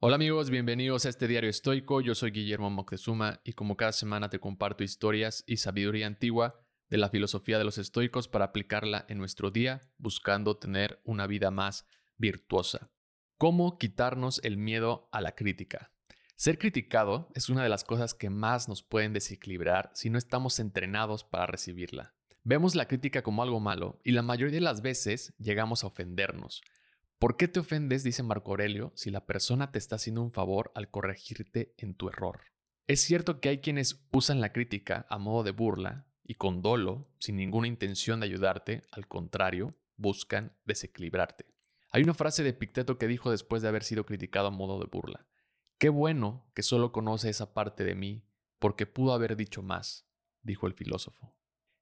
Hola amigos, bienvenidos a este diario estoico. Yo soy Guillermo Moctezuma y como cada semana te comparto historias y sabiduría antigua de la filosofía de los estoicos para aplicarla en nuestro día, buscando tener una vida más virtuosa. ¿Cómo quitarnos el miedo a la crítica? Ser criticado es una de las cosas que más nos pueden desequilibrar si no estamos entrenados para recibirla. Vemos la crítica como algo malo y la mayoría de las veces llegamos a ofendernos. ¿Por qué te ofendes, dice Marco Aurelio, si la persona te está haciendo un favor al corregirte en tu error? Es cierto que hay quienes usan la crítica a modo de burla y con dolo, sin ninguna intención de ayudarte, al contrario, buscan desequilibrarte. Hay una frase de Picteto que dijo después de haber sido criticado a modo de burla. Qué bueno que solo conoce esa parte de mí, porque pudo haber dicho más, dijo el filósofo.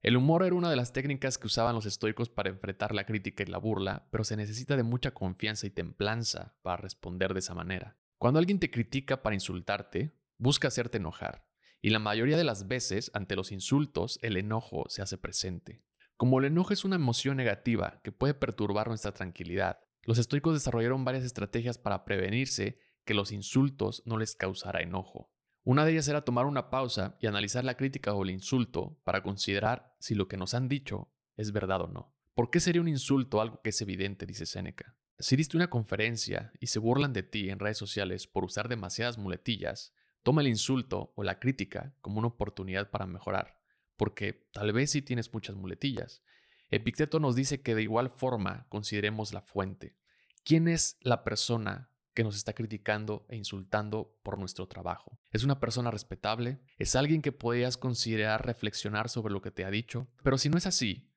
El humor era una de las técnicas que usaban los estoicos para enfrentar la crítica y la burla, pero se necesita de mucha confianza y templanza para responder de esa manera. Cuando alguien te critica para insultarte, busca hacerte enojar, y la mayoría de las veces ante los insultos el enojo se hace presente. Como el enojo es una emoción negativa que puede perturbar nuestra tranquilidad, los estoicos desarrollaron varias estrategias para prevenirse que los insultos no les causara enojo. Una de ellas era tomar una pausa y analizar la crítica o el insulto para considerar si lo que nos han dicho es verdad o no. ¿Por qué sería un insulto algo que es evidente? dice Séneca. Si diste una conferencia y se burlan de ti en redes sociales por usar demasiadas muletillas, toma el insulto o la crítica como una oportunidad para mejorar, porque tal vez sí tienes muchas muletillas. Epicteto nos dice que de igual forma consideremos la fuente. ¿Quién es la persona que nos está criticando e insultando por nuestro trabajo. Es una persona respetable, es alguien que podrías considerar reflexionar sobre lo que te ha dicho, pero si no es así,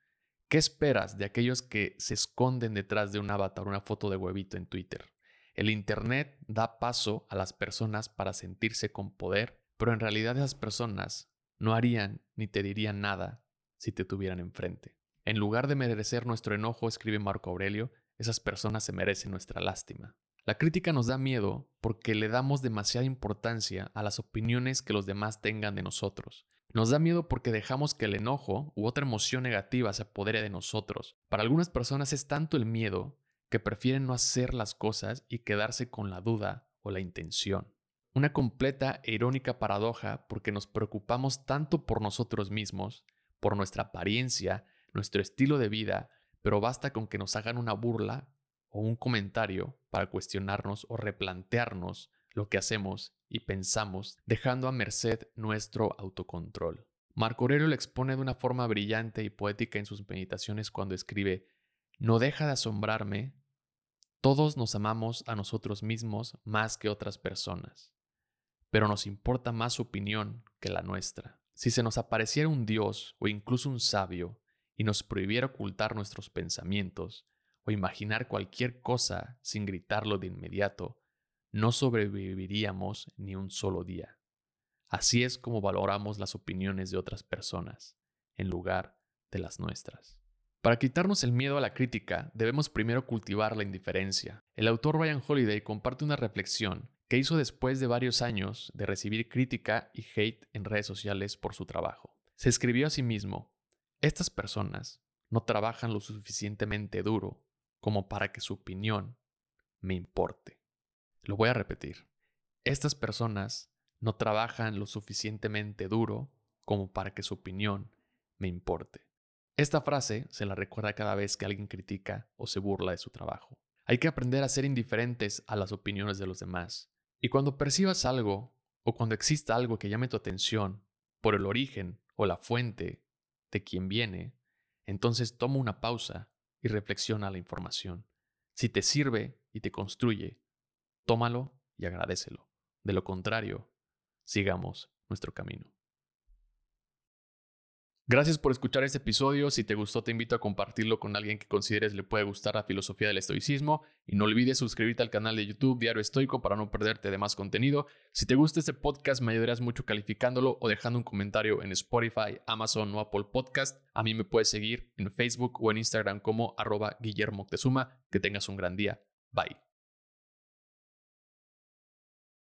¿qué esperas de aquellos que se esconden detrás de un avatar, una foto de huevito en Twitter? El Internet da paso a las personas para sentirse con poder, pero en realidad esas personas no harían ni te dirían nada si te tuvieran enfrente. En lugar de merecer nuestro enojo, escribe Marco Aurelio, esas personas se merecen nuestra lástima. La crítica nos da miedo porque le damos demasiada importancia a las opiniones que los demás tengan de nosotros. Nos da miedo porque dejamos que el enojo u otra emoción negativa se apodere de nosotros. Para algunas personas es tanto el miedo que prefieren no hacer las cosas y quedarse con la duda o la intención. Una completa e irónica paradoja porque nos preocupamos tanto por nosotros mismos, por nuestra apariencia, nuestro estilo de vida, pero basta con que nos hagan una burla o un comentario para cuestionarnos o replantearnos lo que hacemos y pensamos, dejando a merced nuestro autocontrol. Marco Aurelio lo expone de una forma brillante y poética en sus meditaciones cuando escribe, No deja de asombrarme, todos nos amamos a nosotros mismos más que otras personas, pero nos importa más su opinión que la nuestra. Si se nos apareciera un Dios o incluso un sabio y nos prohibiera ocultar nuestros pensamientos, o imaginar cualquier cosa sin gritarlo de inmediato, no sobreviviríamos ni un solo día. Así es como valoramos las opiniones de otras personas, en lugar de las nuestras. Para quitarnos el miedo a la crítica, debemos primero cultivar la indiferencia. El autor Ryan Holiday comparte una reflexión que hizo después de varios años de recibir crítica y hate en redes sociales por su trabajo. Se escribió a sí mismo, estas personas no trabajan lo suficientemente duro como para que su opinión me importe. Lo voy a repetir. Estas personas no trabajan lo suficientemente duro como para que su opinión me importe. Esta frase se la recuerda cada vez que alguien critica o se burla de su trabajo. Hay que aprender a ser indiferentes a las opiniones de los demás. Y cuando percibas algo o cuando exista algo que llame tu atención por el origen o la fuente de quien viene, entonces toma una pausa y reflexiona la información. Si te sirve y te construye, tómalo y agradecelo. De lo contrario, sigamos nuestro camino. Gracias por escuchar este episodio. Si te gustó, te invito a compartirlo con alguien que consideres le puede gustar la filosofía del estoicismo. Y no olvides suscribirte al canal de YouTube Diario Estoico para no perderte de más contenido. Si te gusta este podcast, me ayudarás mucho calificándolo o dejando un comentario en Spotify, Amazon o Apple Podcast. A mí me puedes seguir en Facebook o en Instagram como arroba Guillermo Que tengas un gran día. Bye.